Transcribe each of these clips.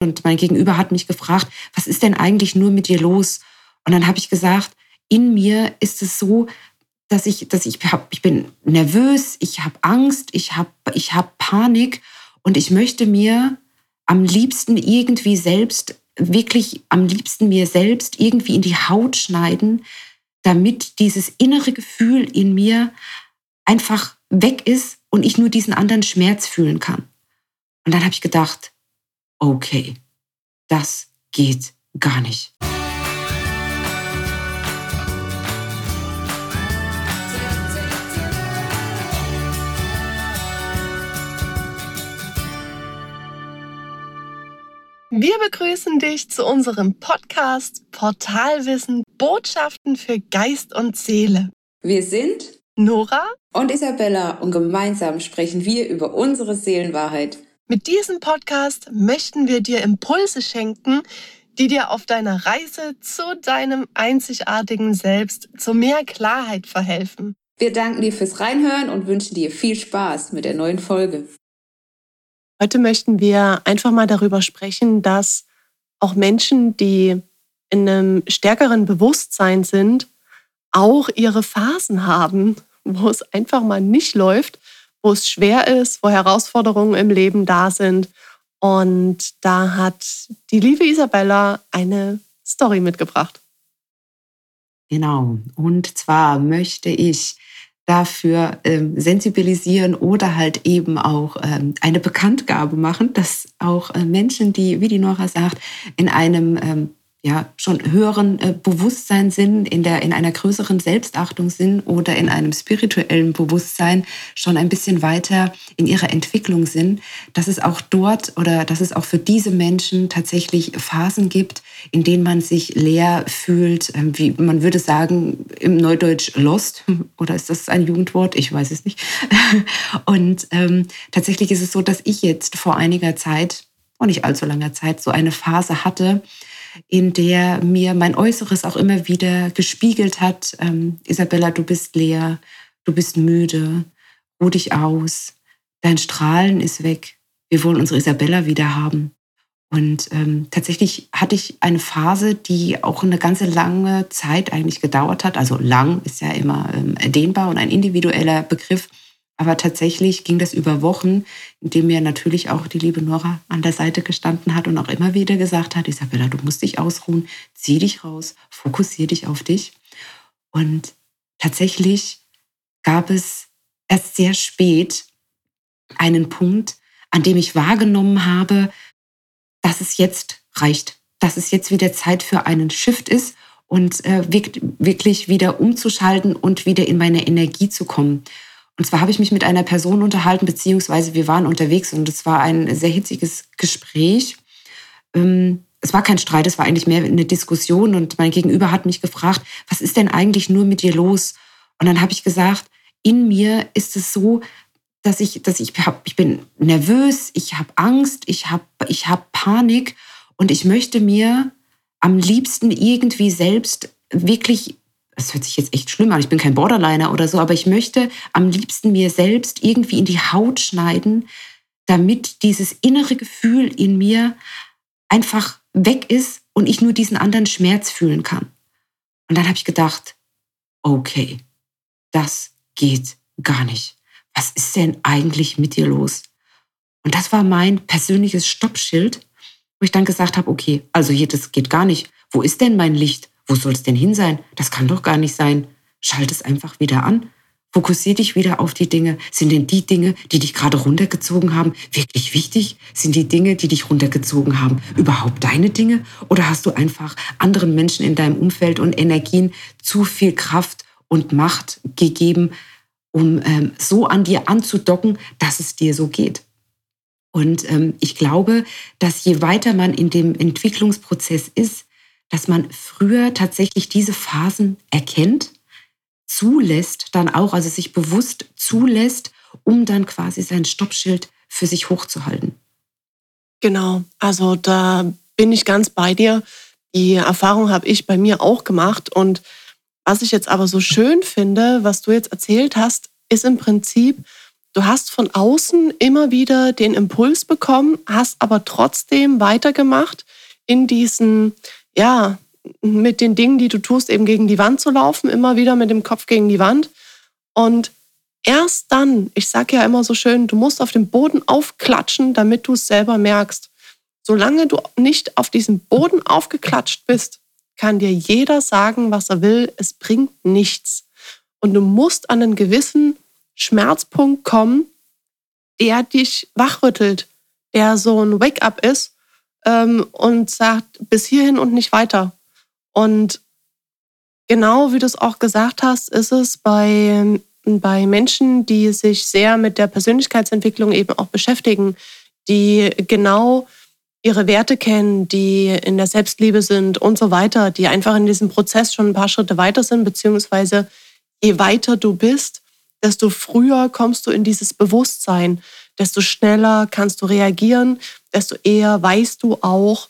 Und mein Gegenüber hat mich gefragt, was ist denn eigentlich nur mit dir los? Und dann habe ich gesagt, in mir ist es so, dass ich, dass ich, hab, ich bin nervös, ich habe Angst, ich habe ich hab Panik und ich möchte mir am liebsten irgendwie selbst, wirklich am liebsten mir selbst irgendwie in die Haut schneiden, damit dieses innere Gefühl in mir einfach weg ist und ich nur diesen anderen Schmerz fühlen kann. Und dann habe ich gedacht, okay, das geht gar nicht. Wir begrüßen dich zu unserem Podcast Portalwissen Botschaften für Geist und Seele. Wir sind Nora und Isabella und gemeinsam sprechen wir über unsere Seelenwahrheit. Mit diesem Podcast möchten wir dir Impulse schenken, die dir auf deiner Reise zu deinem einzigartigen Selbst zu mehr Klarheit verhelfen. Wir danken dir fürs Reinhören und wünschen dir viel Spaß mit der neuen Folge. Heute möchten wir einfach mal darüber sprechen, dass auch Menschen, die in einem stärkeren Bewusstsein sind, auch ihre Phasen haben, wo es einfach mal nicht läuft, wo es schwer ist, wo Herausforderungen im Leben da sind. Und da hat die liebe Isabella eine Story mitgebracht. Genau. Und zwar möchte ich dafür ähm, sensibilisieren oder halt eben auch ähm, eine Bekanntgabe machen, dass auch äh, Menschen, die, wie die Nora sagt, in einem ähm, ja, schon höheren äh, Bewusstsein sind, in, der, in einer größeren Selbstachtung sind oder in einem spirituellen Bewusstsein schon ein bisschen weiter in ihrer Entwicklung sind, dass es auch dort oder dass es auch für diese Menschen tatsächlich Phasen gibt, in denen man sich leer fühlt, äh, wie man würde sagen im Neudeutsch lost oder ist das ein Jugendwort? Ich weiß es nicht. Und ähm, tatsächlich ist es so, dass ich jetzt vor einiger Zeit, vor nicht allzu langer Zeit, so eine Phase hatte, in der mir mein Äußeres auch immer wieder gespiegelt hat, ähm, Isabella, du bist leer, du bist müde, ruh dich aus, dein Strahlen ist weg, wir wollen unsere Isabella wieder haben. Und ähm, tatsächlich hatte ich eine Phase, die auch eine ganze lange Zeit eigentlich gedauert hat. Also lang ist ja immer ähm, dehnbar und ein individueller Begriff. Aber tatsächlich ging das über Wochen, indem mir natürlich auch die liebe Nora an der Seite gestanden hat und auch immer wieder gesagt hat, Isabella, du musst dich ausruhen, zieh dich raus, fokussier dich auf dich. Und tatsächlich gab es erst sehr spät einen Punkt, an dem ich wahrgenommen habe, dass es jetzt reicht, dass es jetzt wieder Zeit für einen Shift ist und äh, wirklich wieder umzuschalten und wieder in meine Energie zu kommen. Und zwar habe ich mich mit einer Person unterhalten, beziehungsweise wir waren unterwegs und es war ein sehr hitziges Gespräch. Ähm, es war kein Streit, es war eigentlich mehr eine Diskussion und mein Gegenüber hat mich gefragt, was ist denn eigentlich nur mit dir los? Und dann habe ich gesagt, in mir ist es so, dass ich, dass ich, hab, ich bin nervös, ich habe Angst, ich habe ich hab Panik und ich möchte mir am liebsten irgendwie selbst wirklich das hört sich jetzt echt schlimm an, ich bin kein Borderliner oder so, aber ich möchte am liebsten mir selbst irgendwie in die Haut schneiden, damit dieses innere Gefühl in mir einfach weg ist und ich nur diesen anderen Schmerz fühlen kann. Und dann habe ich gedacht, okay, das geht gar nicht. Was ist denn eigentlich mit dir los? Und das war mein persönliches Stoppschild, wo ich dann gesagt habe, okay, also hier, das geht gar nicht. Wo ist denn mein Licht? Wo soll es denn hin sein? Das kann doch gar nicht sein. Schalt es einfach wieder an. Fokussier dich wieder auf die Dinge. Sind denn die Dinge, die dich gerade runtergezogen haben, wirklich wichtig? Sind die Dinge, die dich runtergezogen haben, überhaupt deine Dinge? Oder hast du einfach anderen Menschen in deinem Umfeld und Energien zu viel Kraft und Macht gegeben, um ähm, so an dir anzudocken, dass es dir so geht? Und ähm, ich glaube, dass je weiter man in dem Entwicklungsprozess ist, dass man früher tatsächlich diese Phasen erkennt, zulässt, dann auch, also sich bewusst zulässt, um dann quasi sein Stoppschild für sich hochzuhalten. Genau, also da bin ich ganz bei dir. Die Erfahrung habe ich bei mir auch gemacht. Und was ich jetzt aber so schön finde, was du jetzt erzählt hast, ist im Prinzip, du hast von außen immer wieder den Impuls bekommen, hast aber trotzdem weitergemacht in diesen, ja, mit den Dingen, die du tust, eben gegen die Wand zu laufen, immer wieder mit dem Kopf gegen die Wand. Und erst dann, ich sage ja immer so schön, du musst auf dem Boden aufklatschen, damit du es selber merkst. Solange du nicht auf diesem Boden aufgeklatscht bist, kann dir jeder sagen, was er will. Es bringt nichts. Und du musst an einen gewissen Schmerzpunkt kommen, der dich wachrüttelt, der so ein Wake-up ist ähm, und sagt, bis hierhin und nicht weiter. Und genau wie du es auch gesagt hast, ist es bei, bei Menschen, die sich sehr mit der Persönlichkeitsentwicklung eben auch beschäftigen, die genau ihre Werte kennen, die in der Selbstliebe sind und so weiter, die einfach in diesem Prozess schon ein paar Schritte weiter sind, beziehungsweise je weiter du bist, desto früher kommst du in dieses Bewusstsein, desto schneller kannst du reagieren, desto eher weißt du auch,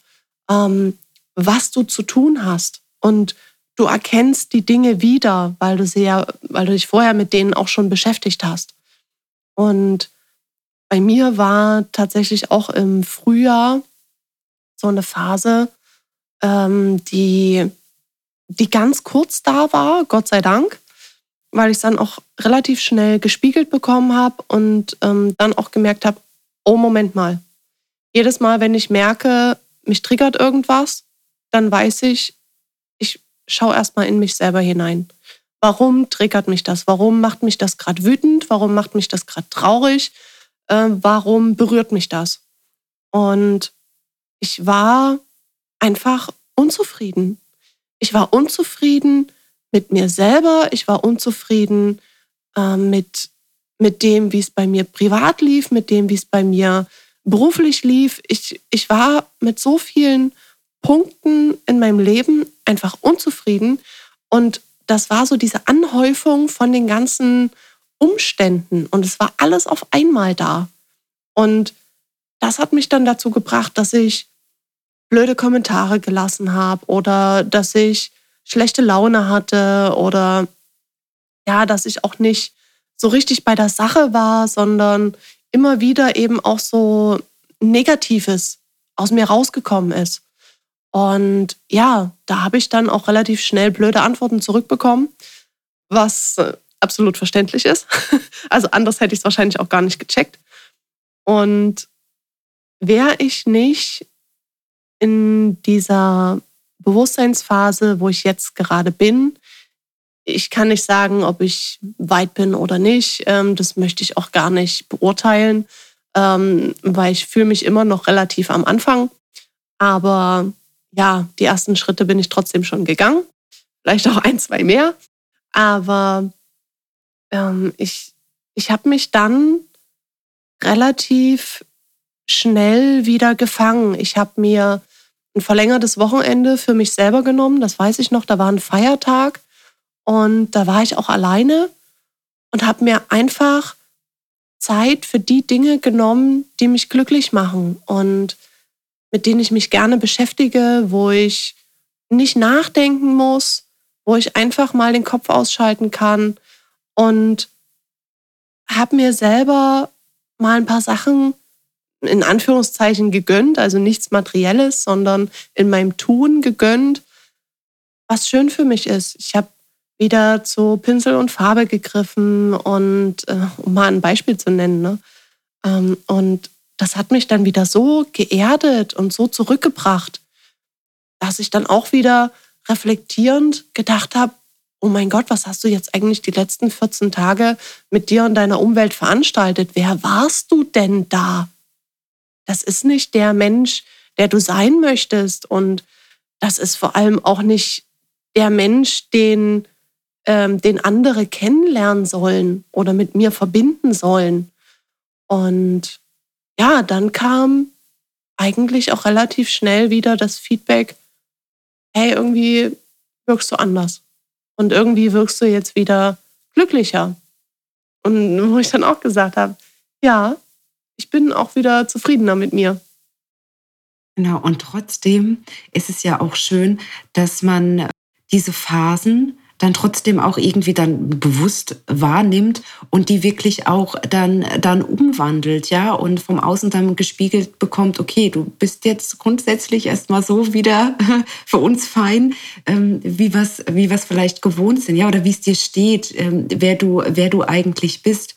ähm, was du zu tun hast. Und du erkennst die Dinge wieder, weil du sie ja, weil du dich vorher mit denen auch schon beschäftigt hast. Und bei mir war tatsächlich auch im Frühjahr so eine Phase, ähm, die, die ganz kurz da war, Gott sei Dank, weil ich es dann auch relativ schnell gespiegelt bekommen habe und ähm, dann auch gemerkt habe, oh Moment mal. Jedes Mal, wenn ich merke, mich triggert irgendwas, dann weiß ich, ich schaue erstmal in mich selber hinein. Warum triggert mich das? Warum macht mich das gerade wütend? Warum macht mich das gerade traurig? Äh, warum berührt mich das? Und ich war einfach unzufrieden. Ich war unzufrieden mit mir selber, ich war unzufrieden äh, mit, mit dem, wie es bei mir privat lief, mit dem, wie es bei mir beruflich lief. Ich, ich war mit so vielen Punkten in meinem Leben einfach unzufrieden. Und das war so diese Anhäufung von den ganzen Umständen. Und es war alles auf einmal da. Und das hat mich dann dazu gebracht, dass ich blöde Kommentare gelassen habe oder dass ich schlechte Laune hatte oder ja, dass ich auch nicht so richtig bei der Sache war, sondern immer wieder eben auch so Negatives aus mir rausgekommen ist. Und ja, da habe ich dann auch relativ schnell blöde Antworten zurückbekommen, was äh, absolut verständlich ist. Also anders hätte ich es wahrscheinlich auch gar nicht gecheckt. Und wäre ich nicht in dieser Bewusstseinsphase, wo ich jetzt gerade bin. Ich kann nicht sagen, ob ich weit bin oder nicht. Ähm, das möchte ich auch gar nicht beurteilen, ähm, weil ich fühle mich immer noch relativ am Anfang. Aber ja, die ersten Schritte bin ich trotzdem schon gegangen. Vielleicht auch ein, zwei mehr. Aber ähm, ich, ich habe mich dann relativ schnell wieder gefangen. Ich habe mir ein verlängertes Wochenende für mich selber genommen. Das weiß ich noch. Da war ein Feiertag und da war ich auch alleine und habe mir einfach Zeit für die Dinge genommen, die mich glücklich machen und mit denen ich mich gerne beschäftige, wo ich nicht nachdenken muss, wo ich einfach mal den Kopf ausschalten kann und habe mir selber mal ein paar Sachen in Anführungszeichen gegönnt, also nichts Materielles, sondern in meinem Tun gegönnt, was schön für mich ist. Ich habe wieder zu Pinsel und Farbe gegriffen und äh, um mal ein Beispiel zu nennen. Ne? Ähm, und das hat mich dann wieder so geerdet und so zurückgebracht, dass ich dann auch wieder reflektierend gedacht habe, oh mein Gott, was hast du jetzt eigentlich die letzten 14 Tage mit dir und deiner Umwelt veranstaltet? Wer warst du denn da? Das ist nicht der Mensch, der du sein möchtest. Und das ist vor allem auch nicht der Mensch, den, ähm, den andere kennenlernen sollen oder mit mir verbinden sollen. Und ja, dann kam eigentlich auch relativ schnell wieder das Feedback, hey, irgendwie wirkst du anders. Und irgendwie wirkst du jetzt wieder glücklicher. Und wo ich dann auch gesagt habe, ja, ich bin auch wieder zufriedener mit mir. Genau, und trotzdem ist es ja auch schön, dass man diese Phasen dann trotzdem auch irgendwie dann bewusst wahrnimmt und die wirklich auch dann, dann umwandelt, ja, und vom Außen dann gespiegelt bekommt, okay, du bist jetzt grundsätzlich erstmal so wieder für uns fein, ähm, wie was, wie was vielleicht gewohnt sind, ja, oder wie es dir steht, ähm, wer du, wer du eigentlich bist.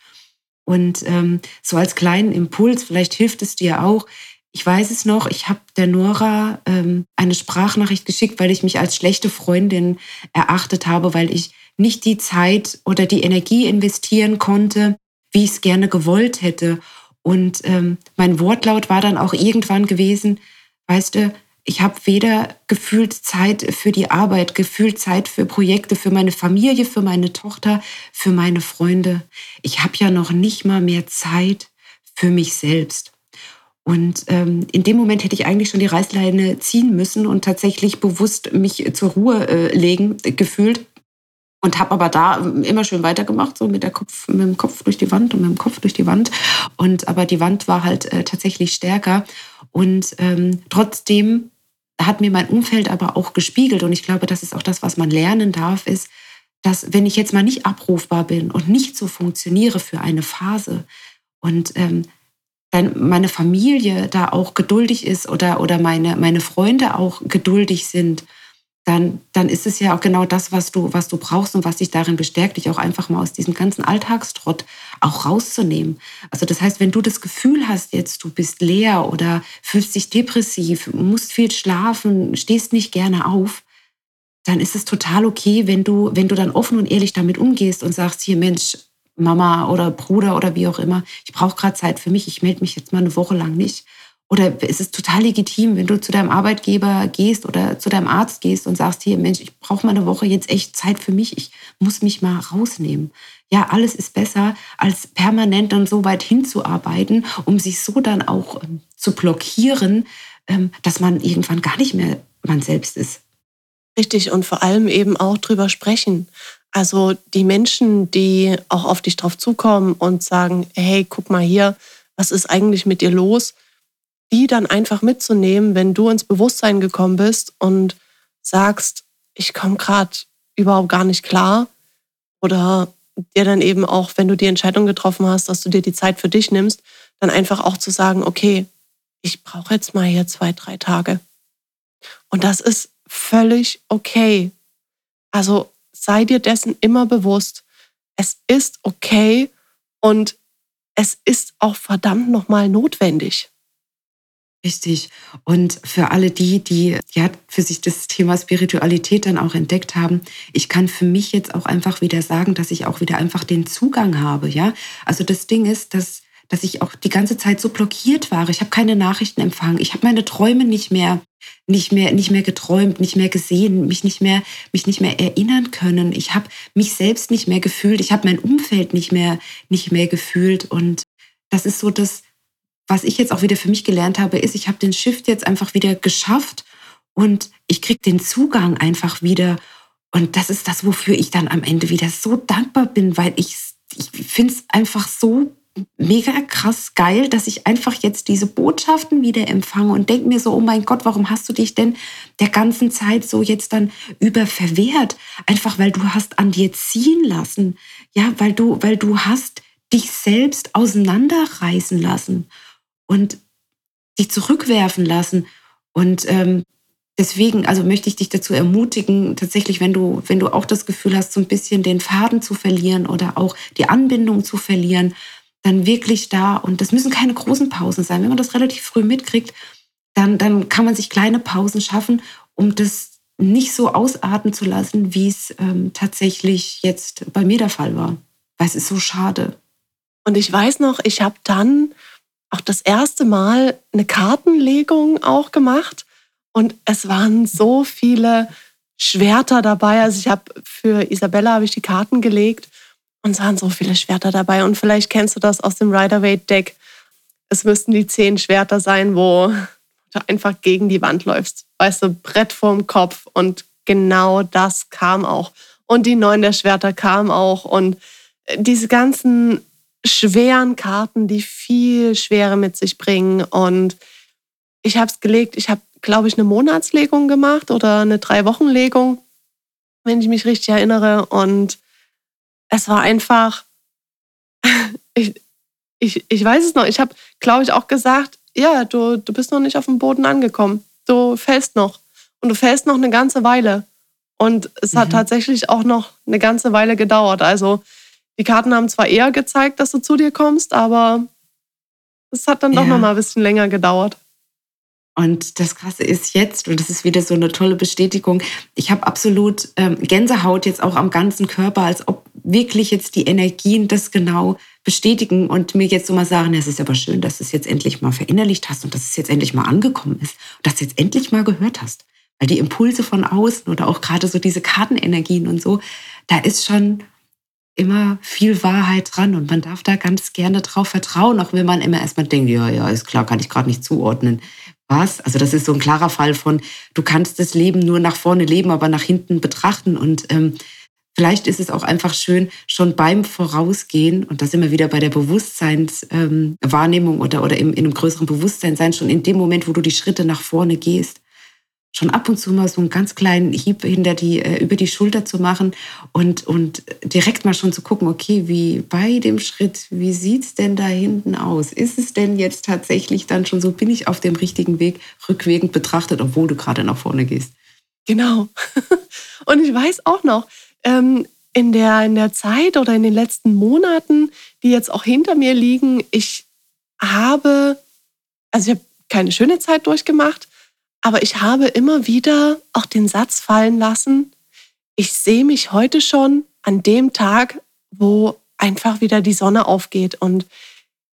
Und ähm, so als kleinen Impuls, vielleicht hilft es dir auch. Ich weiß es noch, ich habe der Nora ähm, eine Sprachnachricht geschickt, weil ich mich als schlechte Freundin erachtet habe, weil ich nicht die Zeit oder die Energie investieren konnte, wie ich es gerne gewollt hätte. Und ähm, mein Wortlaut war dann auch irgendwann gewesen, weißt du, ich habe weder gefühlt Zeit für die Arbeit, gefühlt Zeit für Projekte, für meine Familie, für meine Tochter, für meine Freunde. Ich habe ja noch nicht mal mehr Zeit für mich selbst. Und ähm, in dem Moment hätte ich eigentlich schon die Reißleine ziehen müssen und tatsächlich bewusst mich zur Ruhe äh, legen gefühlt. Und habe aber da immer schön weitergemacht, so mit, der Kopf, mit dem Kopf durch die Wand und mit dem Kopf durch die Wand. Und aber die Wand war halt äh, tatsächlich stärker. Und ähm, trotzdem hat mir mein Umfeld aber auch gespiegelt. Und ich glaube, das ist auch das, was man lernen darf, ist, dass wenn ich jetzt mal nicht abrufbar bin und nicht so funktioniere für eine Phase und ähm, dann meine Familie da auch geduldig ist oder, oder meine, meine Freunde auch geduldig sind, dann, dann ist es ja auch genau das, was du, was du brauchst und was dich darin bestärkt, dich auch einfach mal aus diesem ganzen Alltagstrott auch rauszunehmen. Also das heißt, wenn du das Gefühl hast, jetzt du bist leer oder fühlst dich depressiv, musst viel schlafen, stehst nicht gerne auf, dann ist es total okay, wenn du, wenn du dann offen und ehrlich damit umgehst und sagst, hier Mensch, Mama oder Bruder oder wie auch immer, ich brauche gerade Zeit für mich, ich melde mich jetzt mal eine Woche lang nicht. Oder es ist total legitim, wenn du zu deinem Arbeitgeber gehst oder zu deinem Arzt gehst und sagst, hier, Mensch, ich brauche mal eine Woche jetzt echt Zeit für mich, ich muss mich mal rausnehmen. Ja, alles ist besser, als permanent dann so weit hinzuarbeiten, um sich so dann auch ähm, zu blockieren, ähm, dass man irgendwann gar nicht mehr man selbst ist. Richtig, und vor allem eben auch drüber sprechen. Also die Menschen, die auch auf dich drauf zukommen und sagen, hey, guck mal hier, was ist eigentlich mit dir los? Die dann einfach mitzunehmen, wenn du ins Bewusstsein gekommen bist und sagst, ich komme gerade überhaupt gar nicht klar. Oder dir dann eben auch, wenn du die Entscheidung getroffen hast, dass du dir die Zeit für dich nimmst, dann einfach auch zu sagen, okay, ich brauche jetzt mal hier zwei, drei Tage. Und das ist völlig okay. Also sei dir dessen immer bewusst. Es ist okay und es ist auch verdammt nochmal notwendig. Richtig. Und für alle die, die ja für sich das Thema Spiritualität dann auch entdeckt haben, ich kann für mich jetzt auch einfach wieder sagen, dass ich auch wieder einfach den Zugang habe, ja. Also das Ding ist, dass dass ich auch die ganze Zeit so blockiert war. Ich habe keine Nachrichten empfangen. Ich habe meine Träume nicht mehr, nicht mehr, nicht mehr geträumt, nicht mehr gesehen, mich nicht mehr, mich nicht mehr erinnern können. Ich habe mich selbst nicht mehr gefühlt. Ich habe mein Umfeld nicht mehr, nicht mehr gefühlt. Und das ist so das, was ich jetzt auch wieder für mich gelernt habe, ist, ich habe den Shift jetzt einfach wieder geschafft und ich kriege den Zugang einfach wieder. Und das ist das, wofür ich dann am Ende wieder so dankbar bin, weil ich, ich finde es einfach so mega krass geil, dass ich einfach jetzt diese Botschaften wieder empfange und denke mir so, oh mein Gott, warum hast du dich denn der ganzen Zeit so jetzt dann über verwehrt? Einfach weil du hast an dir ziehen lassen. Ja, weil du, weil du hast dich selbst auseinanderreißen lassen und dich zurückwerfen lassen. Und ähm, deswegen, also möchte ich dich dazu ermutigen, tatsächlich, wenn du, wenn du auch das Gefühl hast, so ein bisschen den Faden zu verlieren oder auch die Anbindung zu verlieren, dann wirklich da, und das müssen keine großen Pausen sein, wenn man das relativ früh mitkriegt, dann, dann kann man sich kleine Pausen schaffen, um das nicht so ausarten zu lassen, wie es ähm, tatsächlich jetzt bei mir der Fall war. Weil es ist so schade. Und ich weiß noch, ich habe dann auch das erste Mal eine Kartenlegung auch gemacht und es waren so viele Schwerter dabei. Also ich habe für Isabella habe ich die Karten gelegt und es waren so viele Schwerter dabei. Und vielleicht kennst du das aus dem Rider-Waite-Deck. Es müssten die zehn Schwerter sein, wo du einfach gegen die Wand läufst. Weißt du, Brett vorm Kopf. Und genau das kam auch. Und die neun der Schwerter kam auch. Und diese ganzen schweren Karten, die viel Schwere mit sich bringen. Und ich habe es gelegt, ich habe, glaube ich, eine Monatslegung gemacht oder eine Drei-Wochen-Legung. wenn ich mich richtig erinnere. Und es war einfach, ich, ich, ich weiß es noch, ich habe, glaube ich, auch gesagt, ja, du, du bist noch nicht auf dem Boden angekommen. Du fällst noch. Und du fällst noch eine ganze Weile. Und es hat mhm. tatsächlich auch noch eine ganze Weile gedauert. Also die Karten haben zwar eher gezeigt, dass du zu dir kommst, aber es hat dann ja. doch noch mal ein bisschen länger gedauert. Und das Krasse ist jetzt, und das ist wieder so eine tolle Bestätigung, ich habe absolut ähm, Gänsehaut jetzt auch am ganzen Körper, als ob wirklich jetzt die Energien das genau bestätigen und mir jetzt so mal sagen, es ist aber schön, dass du es jetzt endlich mal verinnerlicht hast und dass es jetzt endlich mal angekommen ist und dass du jetzt endlich mal gehört hast. Weil die Impulse von außen oder auch gerade so diese Kartenenergien und so, da ist schon immer viel Wahrheit dran und man darf da ganz gerne drauf vertrauen, auch wenn man immer erstmal denkt, ja, ja, ist klar, kann ich gerade nicht zuordnen. Was? Also das ist so ein klarer Fall von, du kannst das Leben nur nach vorne leben, aber nach hinten betrachten und ähm, Vielleicht ist es auch einfach schön, schon beim Vorausgehen, und da sind wir wieder bei der Bewusstseinswahrnehmung ähm, oder, oder im, in einem größeren Bewusstsein sein, schon in dem Moment, wo du die Schritte nach vorne gehst, schon ab und zu mal so einen ganz kleinen Hieb hinter die, äh, über die Schulter zu machen und, und direkt mal schon zu gucken, okay, wie bei dem Schritt, wie sieht's denn da hinten aus? Ist es denn jetzt tatsächlich dann schon so, bin ich auf dem richtigen Weg, rückwirkend betrachtet, obwohl du gerade nach vorne gehst? Genau. Und ich weiß auch noch, ähm, in, der, in der Zeit oder in den letzten Monaten, die jetzt auch hinter mir liegen, ich habe, also ich habe keine schöne Zeit durchgemacht, aber ich habe immer wieder auch den Satz fallen lassen, ich sehe mich heute schon an dem Tag, wo einfach wieder die Sonne aufgeht. Und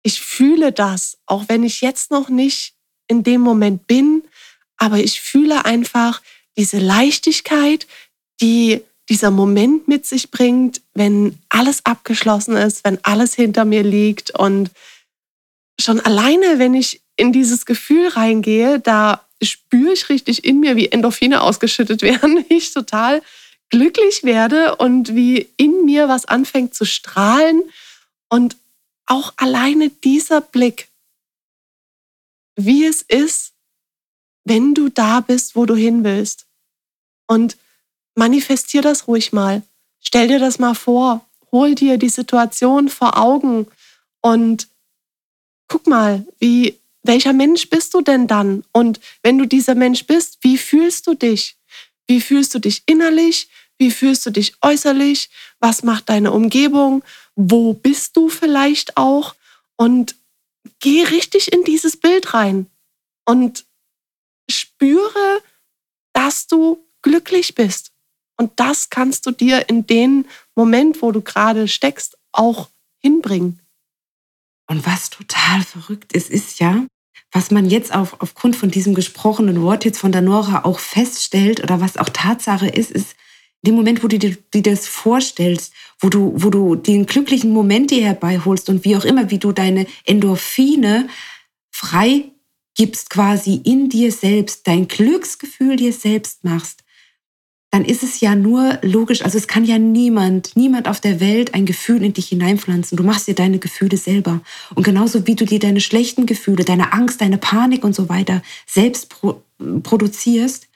ich fühle das, auch wenn ich jetzt noch nicht in dem Moment bin, aber ich fühle einfach diese Leichtigkeit, die dieser Moment mit sich bringt, wenn alles abgeschlossen ist, wenn alles hinter mir liegt. Und schon alleine, wenn ich in dieses Gefühl reingehe, da spüre ich richtig in mir, wie Endorphine ausgeschüttet werden, wie ich total glücklich werde und wie in mir was anfängt zu strahlen. Und auch alleine dieser Blick, wie es ist, wenn du da bist, wo du hin willst. Und manifestier das ruhig mal. Stell dir das mal vor. Hol dir die Situation vor Augen und guck mal, wie welcher Mensch bist du denn dann? Und wenn du dieser Mensch bist, wie fühlst du dich? Wie fühlst du dich innerlich? Wie fühlst du dich äußerlich? Was macht deine Umgebung? Wo bist du vielleicht auch? Und geh richtig in dieses Bild rein und spüre, dass du glücklich bist. Und das kannst du dir in den Moment, wo du gerade steckst, auch hinbringen. Und was total verrückt ist, ist ja, was man jetzt auf, aufgrund von diesem gesprochenen Wort jetzt von der Nora auch feststellt oder was auch Tatsache ist, ist, in dem Moment, wo du dir, dir das vorstellst, wo du, wo du den glücklichen Moment dir herbeiholst und wie auch immer, wie du deine Endorphine frei gibst quasi in dir selbst, dein Glücksgefühl dir selbst machst, dann ist es ja nur logisch, also es kann ja niemand, niemand auf der Welt ein Gefühl in dich hineinpflanzen. Du machst dir deine Gefühle selber. Und genauso wie du dir deine schlechten Gefühle, deine Angst, deine Panik und so weiter selbst pro produzierst,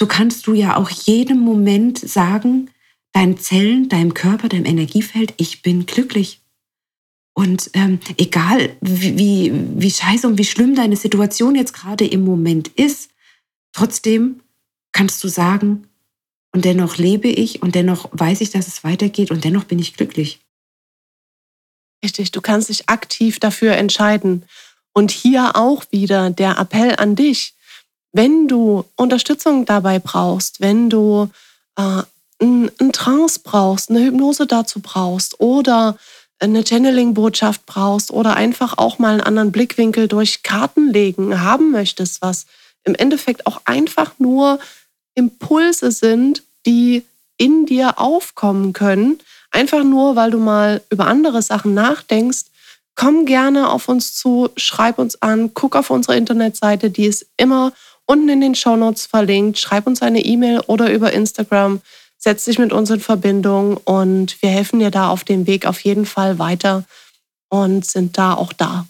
so kannst du ja auch jedem Moment sagen, deinen Zellen, deinem Körper, deinem Energiefeld, ich bin glücklich. Und ähm, egal, wie, wie, wie scheiße und wie schlimm deine Situation jetzt gerade im Moment ist, trotzdem kannst du sagen, und dennoch lebe ich und dennoch weiß ich, dass es weitergeht und dennoch bin ich glücklich. Richtig, du kannst dich aktiv dafür entscheiden. Und hier auch wieder der Appell an dich, wenn du Unterstützung dabei brauchst, wenn du äh, einen Trance brauchst, eine Hypnose dazu brauchst oder eine Channeling-Botschaft brauchst oder einfach auch mal einen anderen Blickwinkel durch Karten legen haben möchtest, was im Endeffekt auch einfach nur Impulse sind, die in dir aufkommen können, einfach nur, weil du mal über andere Sachen nachdenkst, komm gerne auf uns zu, schreib uns an, guck auf unsere Internetseite, die ist immer unten in den Shownotes verlinkt, schreib uns eine E-Mail oder über Instagram, setz dich mit uns in Verbindung und wir helfen dir da auf dem Weg auf jeden Fall weiter und sind da auch da.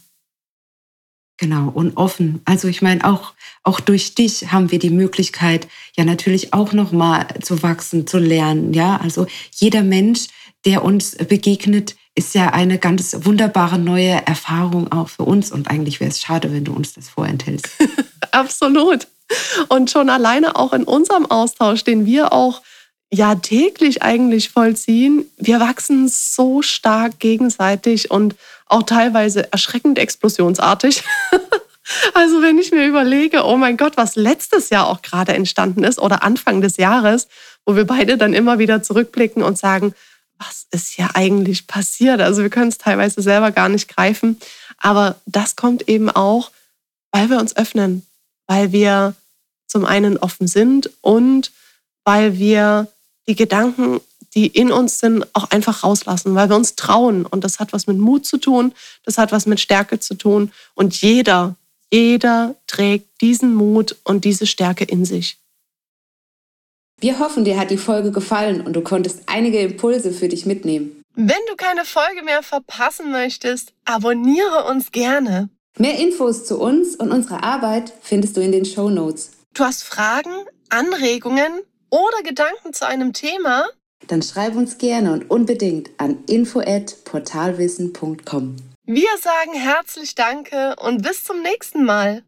Genau, und offen. Also ich meine, auch, auch durch dich haben wir die Möglichkeit, ja natürlich auch nochmal zu wachsen, zu lernen. Ja, also jeder Mensch, der uns begegnet, ist ja eine ganz wunderbare neue Erfahrung auch für uns. Und eigentlich wäre es schade, wenn du uns das vorenthältst. Absolut. Und schon alleine auch in unserem Austausch, den wir auch ja täglich eigentlich vollziehen, wir wachsen so stark gegenseitig und auch teilweise erschreckend explosionsartig. also wenn ich mir überlege, oh mein Gott, was letztes Jahr auch gerade entstanden ist oder Anfang des Jahres, wo wir beide dann immer wieder zurückblicken und sagen, was ist hier eigentlich passiert? Also wir können es teilweise selber gar nicht greifen, aber das kommt eben auch, weil wir uns öffnen, weil wir zum einen offen sind und weil wir die Gedanken, die in uns sind, auch einfach rauslassen, weil wir uns trauen. Und das hat was mit Mut zu tun, das hat was mit Stärke zu tun. Und jeder, jeder trägt diesen Mut und diese Stärke in sich. Wir hoffen, dir hat die Folge gefallen und du konntest einige Impulse für dich mitnehmen. Wenn du keine Folge mehr verpassen möchtest, abonniere uns gerne. Mehr Infos zu uns und unserer Arbeit findest du in den Show Notes. Du hast Fragen, Anregungen oder Gedanken zu einem Thema? Dann schreib uns gerne und unbedingt an info@portalwissen.com. Wir sagen herzlich Danke und bis zum nächsten Mal.